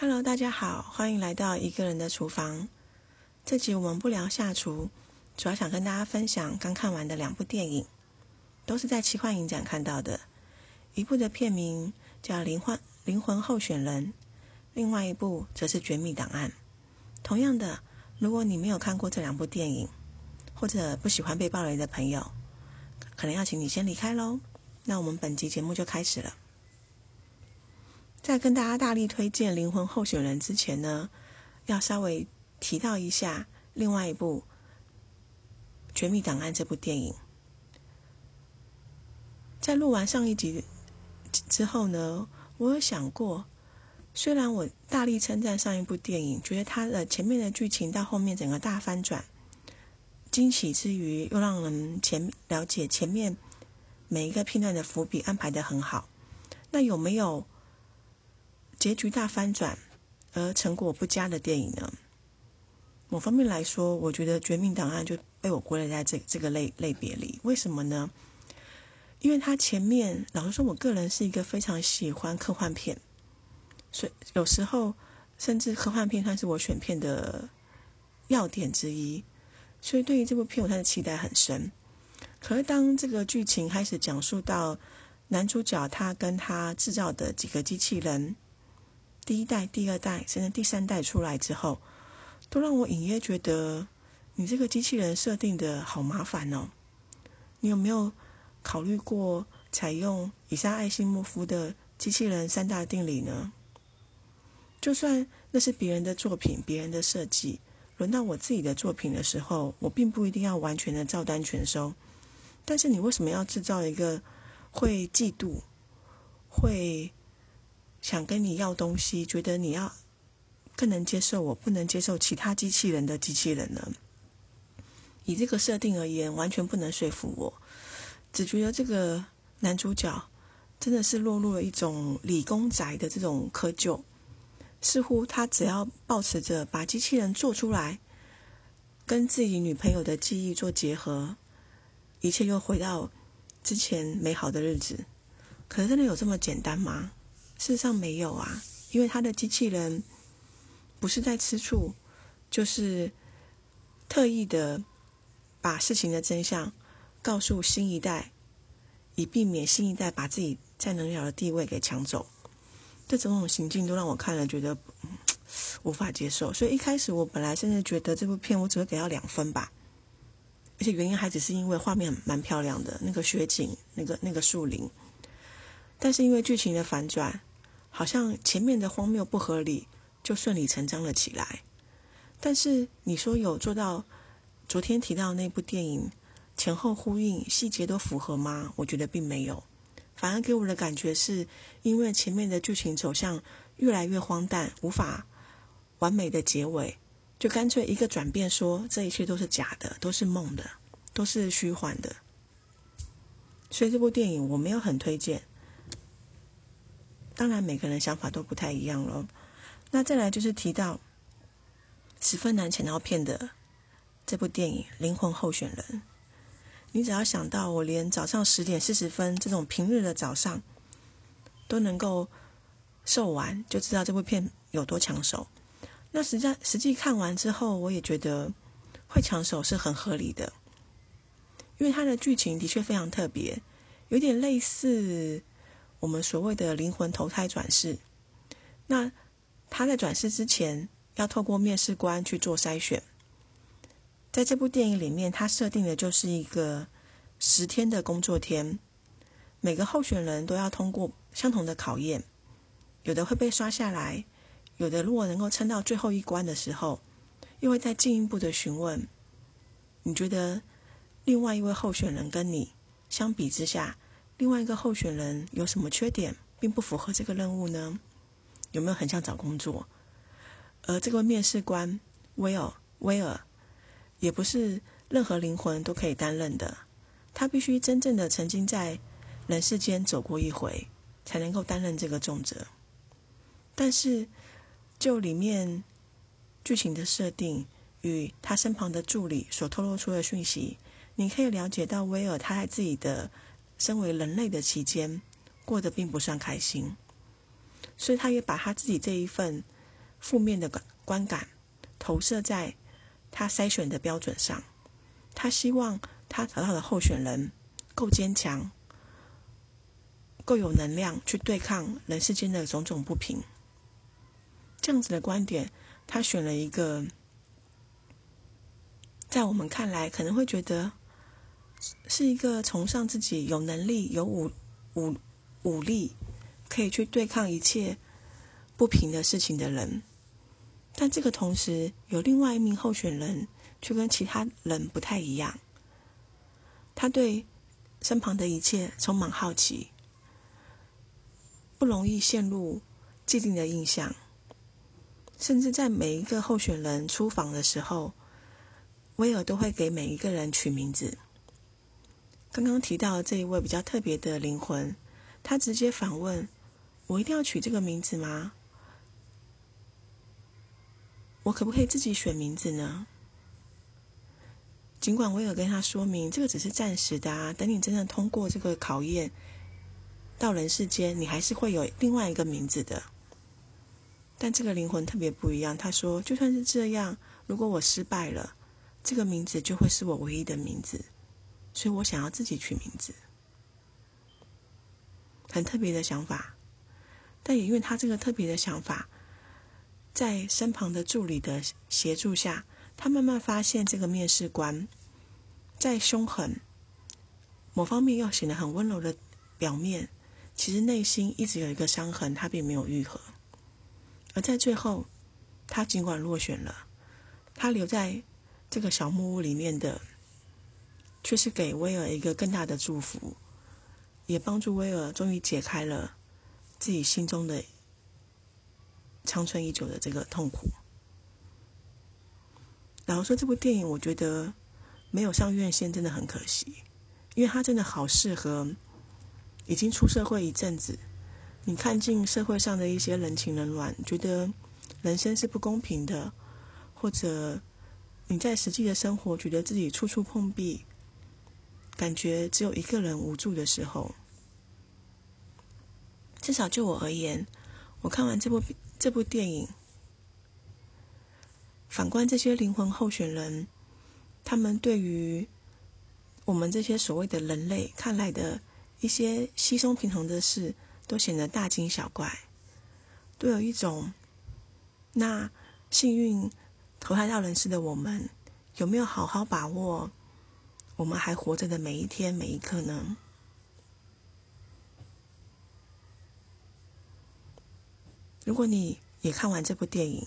Hello，大家好，欢迎来到一个人的厨房。这集我们不聊下厨，主要想跟大家分享刚看完的两部电影，都是在奇幻影展看到的。一部的片名叫《灵魂灵魂候选人》，另外一部则是《绝密档案》。同样的，如果你没有看过这两部电影，或者不喜欢被暴雷的朋友，可能要请你先离开喽。那我们本集节目就开始了。在跟大家大力推荐《灵魂候选人》之前呢，要稍微提到一下另外一部《绝密档案》这部电影。在录完上一集之后呢，我有想过，虽然我大力称赞上一部电影，觉得它的前面的剧情到后面整个大翻转，惊喜之余又让人前了解前面每一个片段的伏笔安排的很好，那有没有？结局大翻转而成果不佳的电影呢？某方面来说，我觉得《绝命档案》就被我归类在这这个类类别里。为什么呢？因为它前面老实说，我个人是一个非常喜欢科幻片，所以有时候甚至科幻片算是我选片的要点之一。所以对于这部片，我的期待很深。可是当这个剧情开始讲述到男主角他跟他制造的几个机器人。第一代、第二代，甚至第三代出来之后，都让我隐约觉得，你这个机器人设定的好麻烦哦。你有没有考虑过采用以下·艾辛莫夫的机器人三大定理呢？就算那是别人的作品、别人的设计，轮到我自己的作品的时候，我并不一定要完全的照单全收。但是你为什么要制造一个会嫉妒、会？想跟你要东西，觉得你要更能接受我，不能接受其他机器人的机器人呢？以这个设定而言，完全不能说服我。只觉得这个男主角真的是落入了一种理工宅的这种窠臼，似乎他只要保持着把机器人做出来，跟自己女朋友的记忆做结合，一切又回到之前美好的日子。可是真的有这么简单吗？事实上没有啊，因为他的机器人不是在吃醋，就是特意的把事情的真相告诉新一代，以避免新一代把自己在能聊的地位给抢走。这种种行径都让我看了觉得无法接受，所以一开始我本来甚至觉得这部片我只会给到两分吧，而且原因还只是因为画面蛮漂亮的，那个雪景，那个那个树林，但是因为剧情的反转。好像前面的荒谬不合理就顺理成章了起来，但是你说有做到昨天提到那部电影前后呼应、细节都符合吗？我觉得并没有，反而给我的感觉是因为前面的剧情走向越来越荒诞，无法完美的结尾，就干脆一个转变，说这一切都是假的，都是梦的，都是虚幻的。所以这部电影我没有很推荐。当然，每个人想法都不太一样喽。那再来就是提到十分难抢到片的这部电影《灵魂候选人》，你只要想到我连早上十点四十分这种平日的早上都能够售完，就知道这部片有多抢手。那实际实际看完之后，我也觉得会抢手是很合理的，因为它的剧情的确非常特别，有点类似。我们所谓的灵魂投胎转世，那他在转世之前要透过面试官去做筛选。在这部电影里面，他设定的就是一个十天的工作天，每个候选人都要通过相同的考验，有的会被刷下来，有的如果能够撑到最后一关的时候，又会再进一步的询问，你觉得另外一位候选人跟你相比之下？另外一个候选人有什么缺点，并不符合这个任务呢？有没有很想找工作？而这个面试官威尔，威尔也不是任何灵魂都可以担任的，他必须真正的曾经在人世间走过一回，才能够担任这个重责。但是，就里面剧情的设定与他身旁的助理所透露出的讯息，你可以了解到威尔他在自己的。身为人类的期间，过得并不算开心，所以他也把他自己这一份负面的观感投射在他筛选的标准上。他希望他找到的候选人够坚强、够有能量去对抗人世间的种种不平。这样子的观点，他选了一个，在我们看来可能会觉得是一个崇尚自己有能力、有武武武力，可以去对抗一切不平的事情的人。但这个同时，有另外一名候选人。却跟其他人不太一样。他对身旁的一切充满好奇，不容易陷入既定的印象。甚至在每一个候选人出访的时候，威尔都会给每一个人取名字。刚刚提到这一位比较特别的灵魂，他直接反问：“我一定要取这个名字吗？我可不可以自己选名字呢？”尽管我有跟他说明，这个只是暂时的啊，等你真正通过这个考验，到人世间，你还是会有另外一个名字的。但这个灵魂特别不一样，他说，就算是这样，如果我失败了，这个名字就会是我唯一的名字，所以我想要自己取名字。很特别的想法，但也因为他这个特别的想法，在身旁的助理的协助下。他慢慢发现，这个面试官在凶狠某方面又显得很温柔的表面，其实内心一直有一个伤痕，他并没有愈合。而在最后，他尽管落选了，他留在这个小木屋里面的，却是给威尔一个更大的祝福，也帮助威尔终于解开了自己心中的长存已久的这个痛苦。然后说这部电影，我觉得没有上院线真的很可惜，因为它真的好适合已经出社会一阵子，你看尽社会上的一些人情冷暖，觉得人生是不公平的，或者你在实际的生活觉得自己处处碰壁，感觉只有一个人无助的时候，至少就我而言，我看完这部这部电影。反观这些灵魂候选人，他们对于我们这些所谓的人类看来的一些稀松平常的事，都显得大惊小怪，都有一种那幸运投胎到人世的我们，有没有好好把握我们还活着的每一天每一刻呢？如果你也看完这部电影，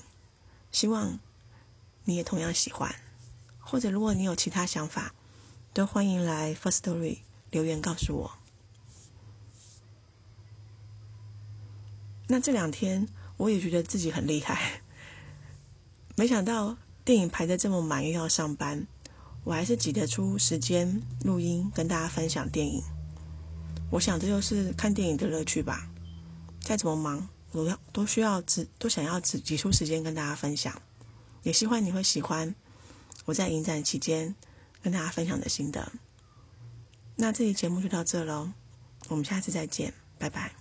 希望。你也同样喜欢，或者如果你有其他想法，都欢迎来 First Story 留言告诉我。那这两天我也觉得自己很厉害，没想到电影排的这么满，又要上班，我还是挤得出时间录音跟大家分享电影。我想这就是看电影的乐趣吧。再怎么忙，我要都需要只都想要只挤出时间跟大家分享。也希望你会喜欢我在影展期间跟大家分享的心得。那这期节目就到这喽，我们下次再见，拜拜。